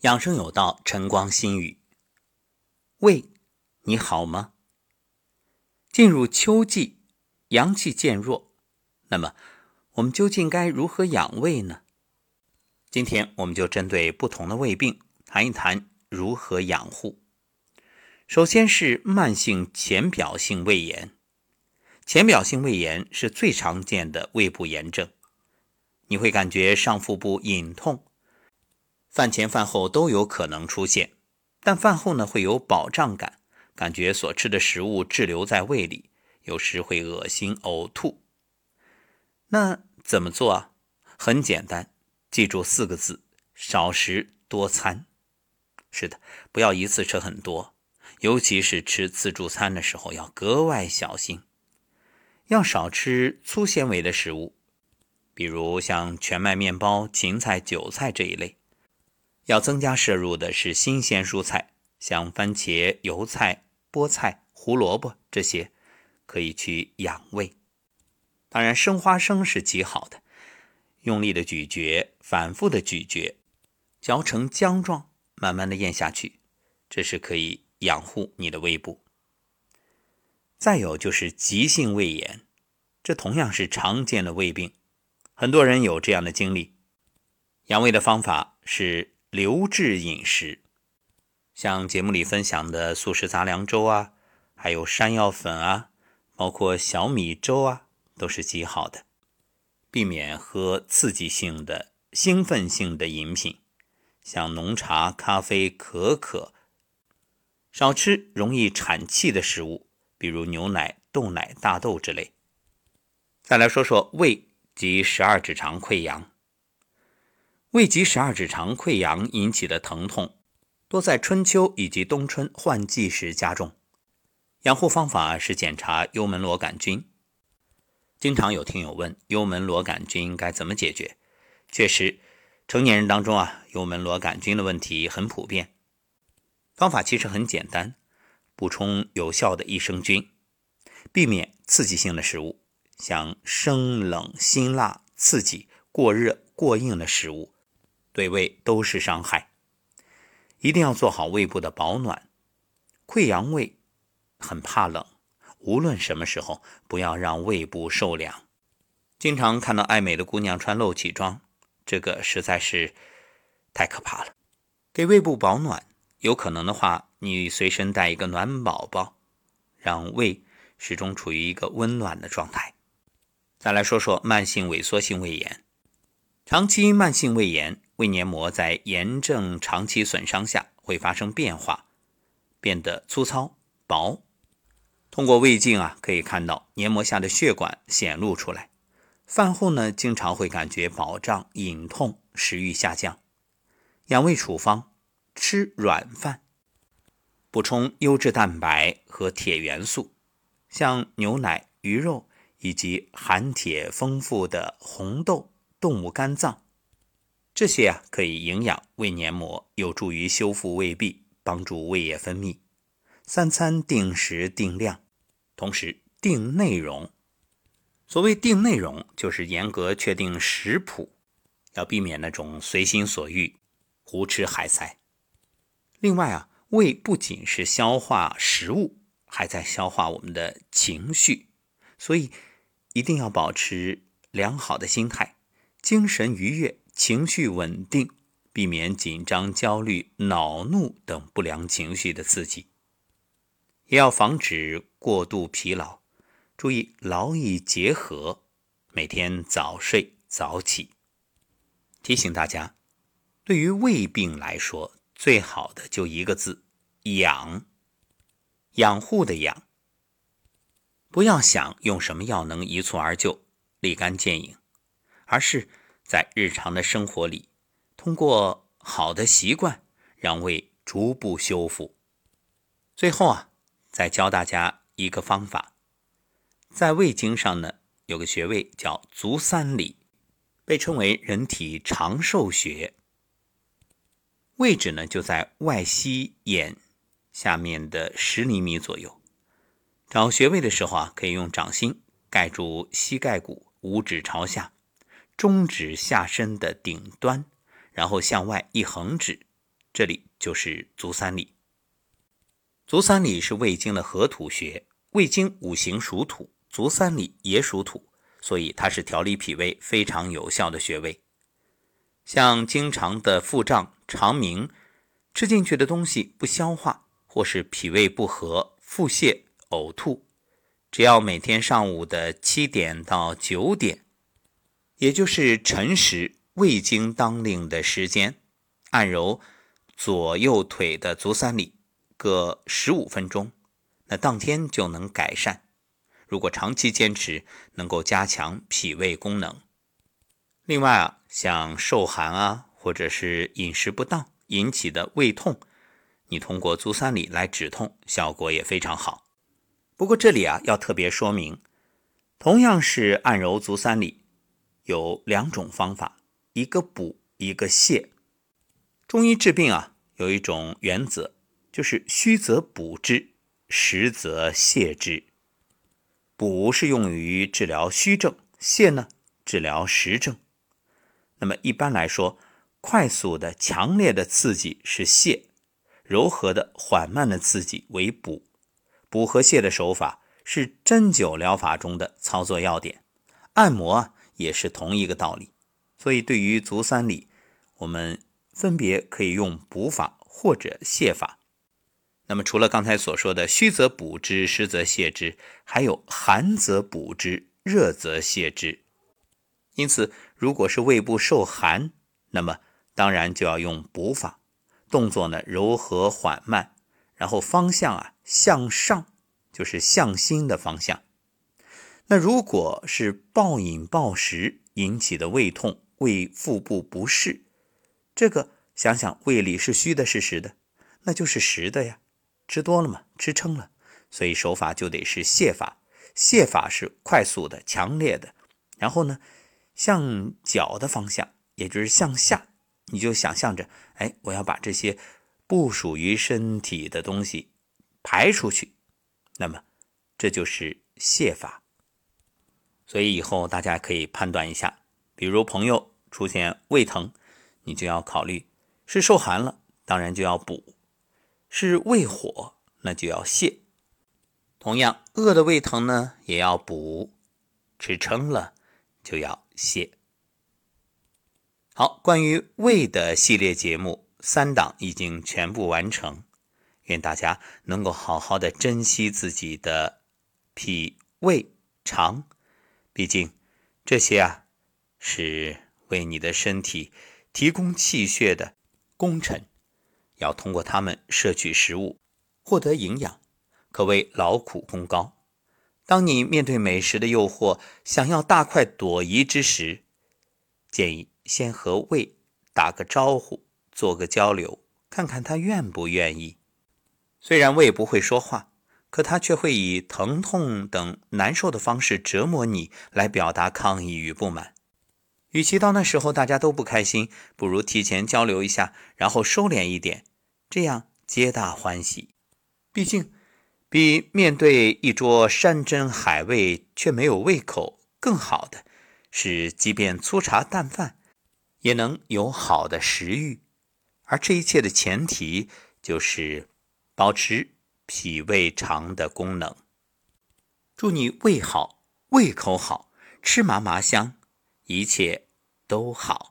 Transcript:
养生有道，晨光心语。胃，你好吗？进入秋季，阳气渐弱，那么我们究竟该如何养胃呢？今天我们就针对不同的胃病谈一谈如何养护。首先是慢性浅表性胃炎，浅表性胃炎是最常见的胃部炎症，你会感觉上腹部隐痛。饭前饭后都有可能出现，但饭后呢会有饱胀感，感觉所吃的食物滞留在胃里，有时会恶心呕吐。那怎么做啊？很简单，记住四个字：少食多餐。是的，不要一次吃很多，尤其是吃自助餐的时候要格外小心，要少吃粗纤维的食物，比如像全麦面包、芹菜、韭菜这一类。要增加摄入的是新鲜蔬菜，像番茄、油菜、菠菜、胡萝卜这些，可以去养胃。当然，生花生是极好的，用力的咀嚼，反复的咀嚼，嚼成浆状，慢慢的咽下去，这是可以养护你的胃部。再有就是急性胃炎，这同样是常见的胃病，很多人有这样的经历。养胃的方法是。流质饮食，像节目里分享的素食杂粮粥啊，还有山药粉啊，包括小米粥啊，都是极好的。避免喝刺激性的、兴奋性的饮品，像浓茶、咖啡、可可。少吃容易产气的食物，比如牛奶、豆奶、大豆之类。再来说说胃及十二指肠溃疡。胃及十二指肠溃疡引起的疼痛，多在春秋以及冬春换季时加重。养护方法是检查幽门螺杆菌。经常有听友问幽门螺杆菌该怎么解决？确实，成年人当中啊，幽门螺杆菌的问题很普遍。方法其实很简单，补充有效的益生菌，避免刺激性的食物，像生冷、辛辣、刺激、过热、过硬的食物。对胃都是伤害，一定要做好胃部的保暖。溃疡胃很怕冷，无论什么时候，不要让胃部受凉。经常看到爱美的姑娘穿露脐装，这个实在是太可怕了。给胃部保暖，有可能的话，你随身带一个暖宝宝，让胃始终处于一个温暖的状态。再来说说慢性萎缩性胃炎，长期慢性胃炎。胃黏膜在炎症长期损伤下会发生变化，变得粗糙薄。通过胃镜啊，可以看到黏膜下的血管显露出来。饭后呢，经常会感觉饱胀、隐痛、食欲下降。养胃处方：吃软饭，补充优质蛋白和铁元素，像牛奶、鱼肉以及含铁丰富的红豆、动物肝脏。这些啊可以营养胃黏膜，有助于修复胃壁，帮助胃液分泌。三餐定时定量，同时定内容。所谓定内容，就是严格确定食谱，要避免那种随心所欲、胡吃海塞。另外啊，胃不仅是消化食物，还在消化我们的情绪，所以一定要保持良好的心态，精神愉悦。情绪稳定，避免紧张、焦虑、恼怒等不良情绪的刺激，也要防止过度疲劳，注意劳逸结合，每天早睡早起。提醒大家，对于胃病来说，最好的就一个字：养。养护的养，不要想用什么药能一蹴而就、立竿见影，而是。在日常的生活里，通过好的习惯，让胃逐步修复。最后啊，再教大家一个方法，在胃经上呢，有个穴位叫足三里，被称为人体长寿穴。位置呢就在外膝眼下面的十厘米左右。找穴位的时候啊，可以用掌心盖住膝盖骨，五指朝下。中指下身的顶端，然后向外一横指，这里就是足三里。足三里是胃经的合土穴，胃经五行属土，足三里也属土，所以它是调理脾胃非常有效的穴位。像经常的腹胀、肠鸣，吃进去的东西不消化，或是脾胃不和、腹泻、呕吐，只要每天上午的七点到九点，也就是辰时胃经当令的时间，按揉左右腿的足三里。各十五分钟，那当天就能改善。如果长期坚持，能够加强脾胃功能。另外啊，像受寒啊，或者是饮食不当引起的胃痛，你通过足三里来止痛，效果也非常好。不过这里啊，要特别说明，同样是按揉足三里，有两种方法，一个补，一个泻。中医治病啊，有一种原则。就是虚则补之，实则泻之。补是用于治疗虚症，泻呢治疗实症。那么一般来说，快速的、强烈的刺激是泻，柔和的、缓慢的刺激为补。补和泻的手法是针灸疗法中的操作要点，按摩啊也是同一个道理。所以对于足三里，我们分别可以用补法或者泻法。那么，除了刚才所说的虚则补之，实则泻之，还有寒则补之，热则泻之。因此，如果是胃部受寒，那么当然就要用补法，动作呢柔和缓慢，然后方向啊向上，就是向心的方向。那如果是暴饮暴食引起的胃痛、胃腹部不适，这个想想胃里是虚的，是实的，那就是实的呀。吃多了嘛，吃撑了，所以手法就得是泻法。泻法是快速的、强烈的，然后呢，向脚的方向，也就是向下，你就想象着，哎，我要把这些不属于身体的东西排出去。那么，这就是泻法。所以以后大家可以判断一下，比如朋友出现胃疼，你就要考虑是受寒了，当然就要补。是胃火，那就要泻。同样，饿的胃疼呢，也要补；吃撑了，就要泻。好，关于胃的系列节目三档已经全部完成，愿大家能够好好的珍惜自己的脾、胃、肠，毕竟这些啊，是为你的身体提供气血的功臣。要通过它们摄取食物，获得营养，可谓劳苦功高。当你面对美食的诱惑，想要大快朵颐之时，建议先和胃打个招呼，做个交流，看看他愿不愿意。虽然胃不会说话，可他却会以疼痛等难受的方式折磨你，来表达抗议与不满。与其到那时候大家都不开心，不如提前交流一下，然后收敛一点。这样皆大欢喜，毕竟比面对一桌山珍海味却没有胃口更好的是，即便粗茶淡饭也能有好的食欲。而这一切的前提就是保持脾胃肠的功能。祝你胃好，胃口好，吃嘛嘛香，一切都好。